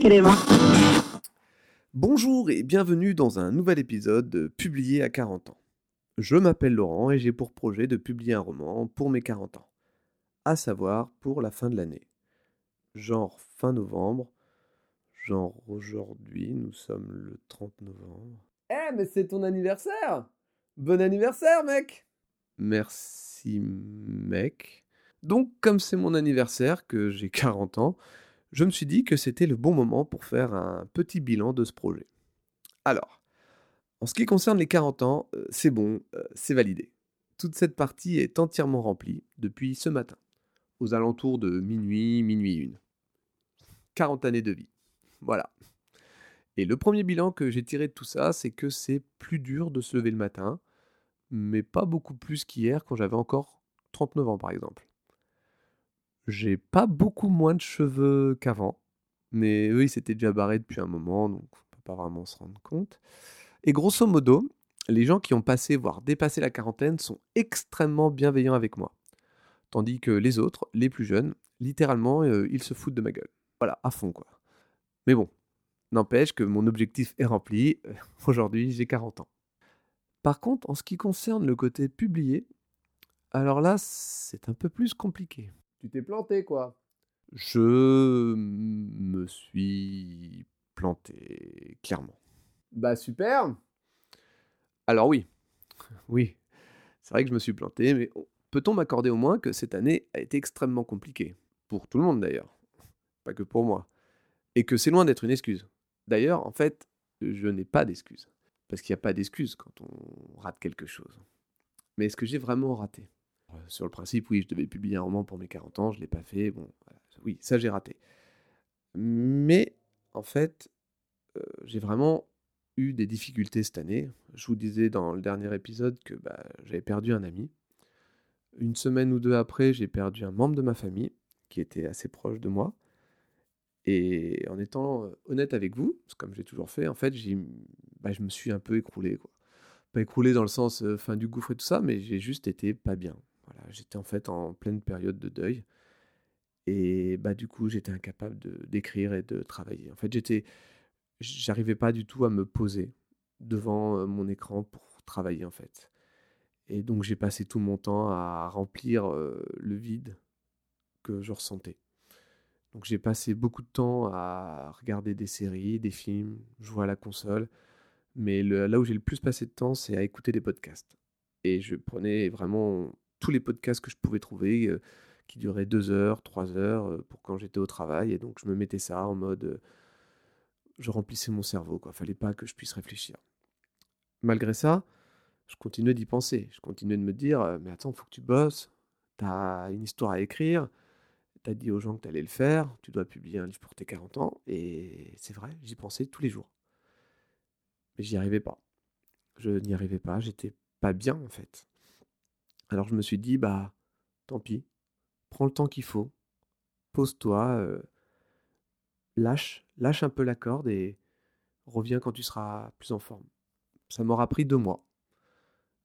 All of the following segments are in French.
crema. Bonjour et bienvenue dans un nouvel épisode de Publié à 40 ans. Je m'appelle Laurent et j'ai pour projet de publier un roman pour mes 40 ans, à savoir pour la fin de l'année. Genre fin novembre, genre aujourd'hui, nous sommes le 30 novembre. Eh, mais c'est ton anniversaire Bon anniversaire, mec Merci mec. Donc comme c'est mon anniversaire, que j'ai 40 ans, je me suis dit que c'était le bon moment pour faire un petit bilan de ce projet. Alors, en ce qui concerne les 40 ans, euh, c'est bon, euh, c'est validé. Toute cette partie est entièrement remplie depuis ce matin, aux alentours de minuit, minuit une. 40 années de vie. Voilà. Et le premier bilan que j'ai tiré de tout ça, c'est que c'est plus dur de se lever le matin, mais pas beaucoup plus qu'hier quand j'avais encore 39 ans par exemple. J'ai pas beaucoup moins de cheveux qu'avant, mais eux, ils s'étaient déjà barrés depuis un moment, donc on peut pas vraiment se rendre compte. Et grosso modo, les gens qui ont passé, voire dépassé la quarantaine, sont extrêmement bienveillants avec moi. Tandis que les autres, les plus jeunes, littéralement, euh, ils se foutent de ma gueule. Voilà, à fond quoi. Mais bon, n'empêche que mon objectif est rempli. Aujourd'hui, j'ai 40 ans. Par contre, en ce qui concerne le côté publié, alors là, c'est un peu plus compliqué. Tu t'es planté, quoi. Je me suis planté, clairement. Bah, super Alors oui, oui, c'est vrai que je me suis planté, mais peut-on m'accorder au moins que cette année a été extrêmement compliquée? Pour tout le monde d'ailleurs, pas que pour moi. Et que c'est loin d'être une excuse. D'ailleurs, en fait, je n'ai pas d'excuse. Parce qu'il n'y a pas d'excuse quand on rate quelque chose. Mais est-ce que j'ai vraiment raté? Sur le principe, oui, je devais publier un roman pour mes 40 ans, je ne l'ai pas fait. Bon, oui, ça j'ai raté. Mais en fait, euh, j'ai vraiment eu des difficultés cette année. Je vous disais dans le dernier épisode que bah, j'avais perdu un ami. Une semaine ou deux après, j'ai perdu un membre de ma famille qui était assez proche de moi. Et en étant honnête avec vous, comme j'ai toujours fait, en fait, bah, je me suis un peu écroulé. Pas écroulé dans le sens fin du gouffre et tout ça, mais j'ai juste été pas bien. Voilà, j'étais en fait en pleine période de deuil. Et bah, du coup, j'étais incapable d'écrire et de travailler. En fait, j'étais, j'arrivais pas du tout à me poser devant mon écran pour travailler, en fait. Et donc, j'ai passé tout mon temps à remplir le vide que je ressentais. Donc j'ai passé beaucoup de temps à regarder des séries, des films, jouer à la console. Mais là où j'ai le plus passé de temps, c'est à écouter des podcasts. Et je prenais vraiment tous les podcasts que je pouvais trouver, euh, qui duraient deux heures, trois heures, euh, pour quand j'étais au travail. Et donc je me mettais ça en mode... Euh, je remplissais mon cerveau, quoi. Fallait pas que je puisse réfléchir. Malgré ça, je continuais d'y penser. Je continuais de me dire, mais attends, faut que tu bosses. T'as une histoire à écrire tu as dit aux gens que tu allais le faire, tu dois publier un livre pour tes 40 ans, et c'est vrai, j'y pensais tous les jours. Mais j'y arrivais pas. Je n'y arrivais pas, j'étais pas bien en fait. Alors je me suis dit, bah, tant pis, prends le temps qu'il faut, pose-toi, euh, lâche, lâche un peu la corde et reviens quand tu seras plus en forme. Ça m'aura pris deux mois.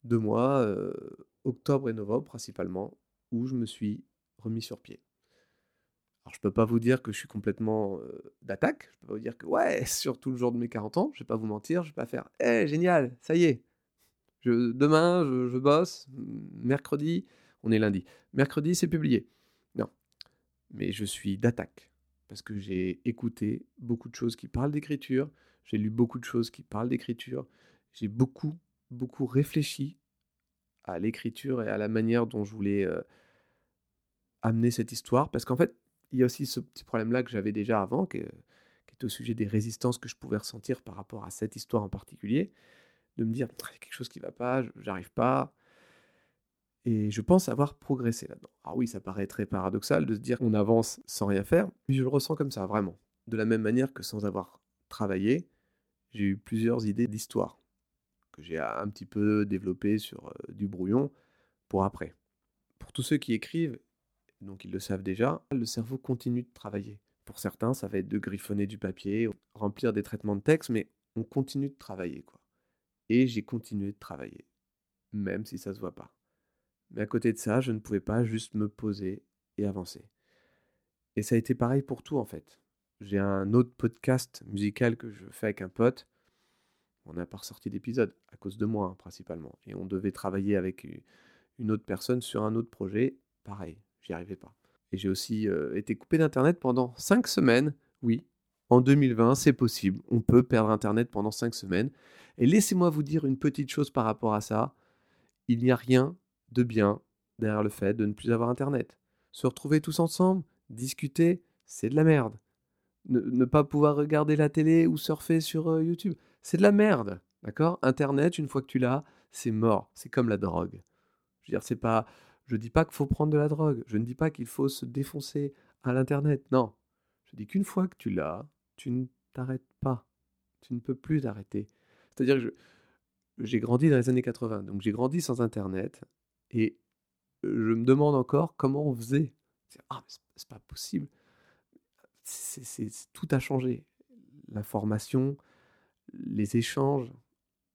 Deux mois, euh, octobre et novembre principalement, où je me suis remis sur pied. Alors, je peux pas vous dire que je suis complètement d'attaque. Je peux pas vous dire que, ouais, surtout le jour de mes 40 ans, je vais pas vous mentir, je vais pas faire, hé, génial, ça y est. Demain, je, bosse. Mercredi, on est lundi. Mercredi, c'est publié. Non. Mais je suis d'attaque. Parce que j'ai écouté beaucoup de choses qui parlent d'écriture. J'ai lu beaucoup de choses qui parlent d'écriture. J'ai beaucoup, beaucoup réfléchi à l'écriture et à la manière dont je voulais amener cette histoire. Parce qu'en fait, il y a aussi ce petit problème-là que j'avais déjà avant, qui est au sujet des résistances que je pouvais ressentir par rapport à cette histoire en particulier, de me dire, quelque chose qui ne va pas, j'arrive pas. Et je pense avoir progressé là-dedans. Alors oui, ça paraît très paradoxal de se dire qu'on avance sans rien faire, mais je le ressens comme ça, vraiment. De la même manière que sans avoir travaillé, j'ai eu plusieurs idées d'histoire que j'ai un petit peu développées sur euh, du brouillon pour après. Pour tous ceux qui écrivent, donc ils le savent déjà, le cerveau continue de travailler. Pour certains, ça va être de griffonner du papier, remplir des traitements de texte, mais on continue de travailler, quoi. Et j'ai continué de travailler, même si ça se voit pas. Mais à côté de ça, je ne pouvais pas juste me poser et avancer. Et ça a été pareil pour tout, en fait. j'ai un autre podcast musical que je fais avec un pote. On n'a pas ressorti d'épisode à cause de moi, hein, principalement. Et on devait travailler avec une autre personne sur un autre projet. Pareil, j'y arrivais pas. Et j'ai aussi été coupé d'Internet pendant 5 semaines. Oui, en 2020, c'est possible. On peut perdre Internet pendant 5 semaines. Et laissez-moi vous dire une petite chose par rapport à ça. Il n'y a rien de bien derrière le fait de ne plus avoir Internet. Se retrouver tous ensemble, discuter, c'est de la merde. Ne, pas pouvoir regarder la télé ou surfer sur euh, YouTube, c'est de la merde. D'accord? Internet, une fois que tu l'as, c'est mort. C'est comme la drogue. Je veux dire, c'est pas. Je dis pas qu'il faut prendre de la drogue. Je ne dis pas qu'il faut se défoncer à l'internet. Non. Je dis qu'une fois que tu l'as, tu ne t'arrêtes pas. Tu ne peux plus t'arrêter. C'est-à-dire que j'ai grandi dans les années 80, donc j'ai grandi sans internet et je me demande encore comment on faisait. Ah, c'est pas possible. C'est tout a changé. L'information, les échanges,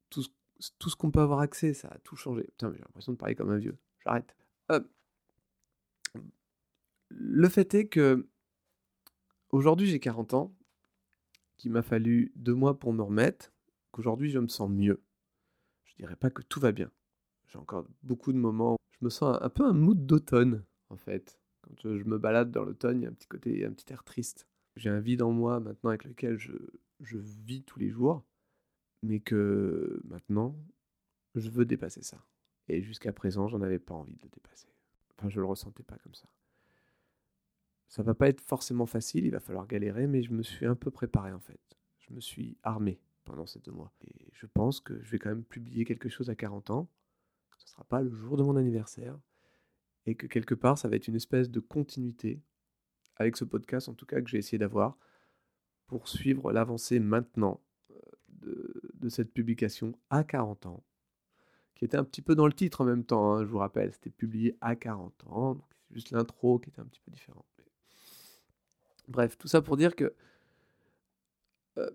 tout, tout ce qu'on peut avoir accès, ça a tout changé. Putain, j'ai l'impression de parler comme un vieux. J'arrête. Euh, le fait est que aujourd'hui j'ai 40 ans, qu'il m'a fallu deux mois pour me remettre, qu'aujourd'hui je me sens mieux. Je dirais pas que tout va bien. J'ai encore beaucoup de moments je me sens un, peu un mood d'automne, en fait. Quand je, me balade dans l'automne, il y a un petit côté, un petit air triste. J'ai un vide en moi maintenant avec lequel je, je vis tous les jours mais que maintenant, je veux dépasser ça. Et jusqu'à présent, j'en avais pas envie de le dépasser. Enfin, je le ressentais pas comme ça. Ça va pas être forcément facile, il va falloir galérer, mais je me suis un peu préparé en fait. Je me suis armé pendant ces deux mois. Et je pense que je vais quand même publier quelque chose à 40 ans. Ce ne sera pas le jour de mon anniversaire. Et que quelque part, ça va être une espèce de continuité avec ce podcast, en tout cas, que j'ai essayé d'avoir pour suivre l'avancée maintenant de, cette publication à 40 ans, qui était un petit peu dans le titre en même temps, hein, je vous rappelle, c'était publié à 40 ans, c'est juste l'intro qui était un petit peu différente. Bref, tout ça pour dire que euh,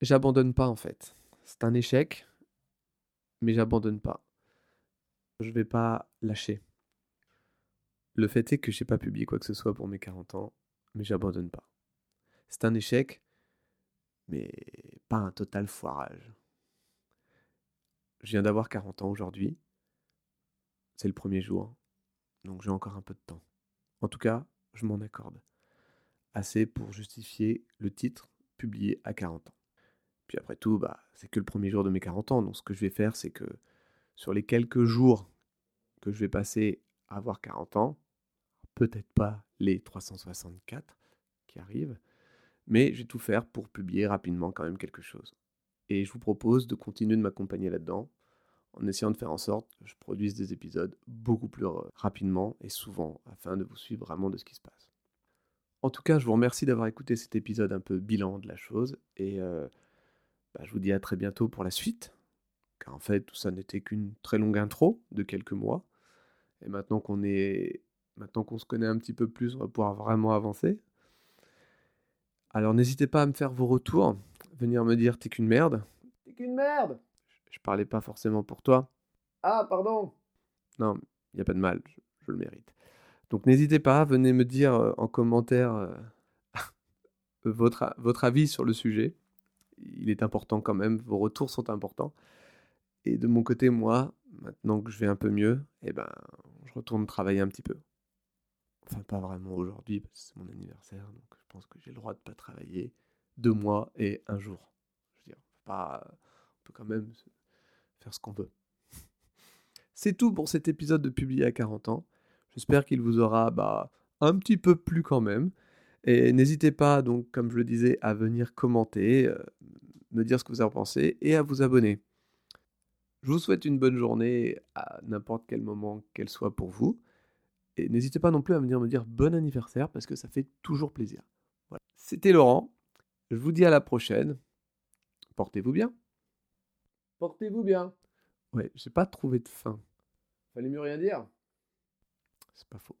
j'abandonne pas en fait. C'est un échec, mais j'abandonne pas. Je vais pas lâcher. Le fait est que j'ai pas publié quoi que ce soit pour mes 40 ans, mais j'abandonne pas. C'est un échec, mais pas un total foirage. Je viens d'avoir 40 ans aujourd'hui. C'est le premier jour, donc j'ai encore un peu de temps. En tout cas, je m'en accorde. Assez pour justifier le titre publié à 40 ans. Puis après tout, bah, c'est que le premier jour de mes 40 ans, donc ce que je vais faire, c'est que sur les quelques jours que je vais passer à avoir 40 ans, peut-être pas les 364 qui arrivent, mais je vais tout faire pour publier rapidement quand même quelque chose. Et je vous propose de continuer de m'accompagner là-dedans, en essayant de faire en sorte que je produise des épisodes beaucoup plus rapidement et souvent, afin de vous suivre vraiment de ce qui se passe. En tout cas, je vous remercie d'avoir écouté cet épisode un peu bilan de la chose, et euh, bah, je vous dis à très bientôt pour la suite, car en fait, tout ça n'était qu'une très longue intro de quelques mois, et maintenant qu'on est... Maintenant qu'on se connaît un petit peu plus, on va pouvoir vraiment avancer. Alors n'hésitez pas à me faire vos retours, venir me dire t'es qu'une merde. T'es qu'une merde je, parlais pas forcément pour toi. Ah, pardon Non, il n'y a pas de mal, je, le mérite. Donc n'hésitez pas, venez me dire en commentaire votre, votre avis sur le sujet. Il est important quand même, vos retours sont importants. Et de mon côté, moi, maintenant que je vais un peu mieux, eh ben, je retourne travailler un petit peu. Enfin, pas vraiment aujourd'hui, parce que c'est mon anniversaire, donc je pense que j'ai le droit de ne pas travailler deux mois et un jour. Je veux dire, pas, on peut quand même faire ce qu'on veut. C'est tout pour cet épisode de Publié à 40 ans. J'espère qu'il vous aura bah, un petit peu plu quand même. Et n'hésitez pas, donc, comme je le disais, à venir commenter, euh, me dire ce que vous en pensez et à vous abonner. Je vous souhaite une bonne journée à n'importe quel moment qu'elle soit pour vous. Et n'hésitez pas non plus à venir me dire bon anniversaire parce que ça fait toujours plaisir. Voilà. C'était Laurent. Je vous dis à la prochaine. Portez-vous bien. Portez-vous bien. Ouais, j'ai pas trouvé de fin. Fallait mieux rien dire. C'est pas faux.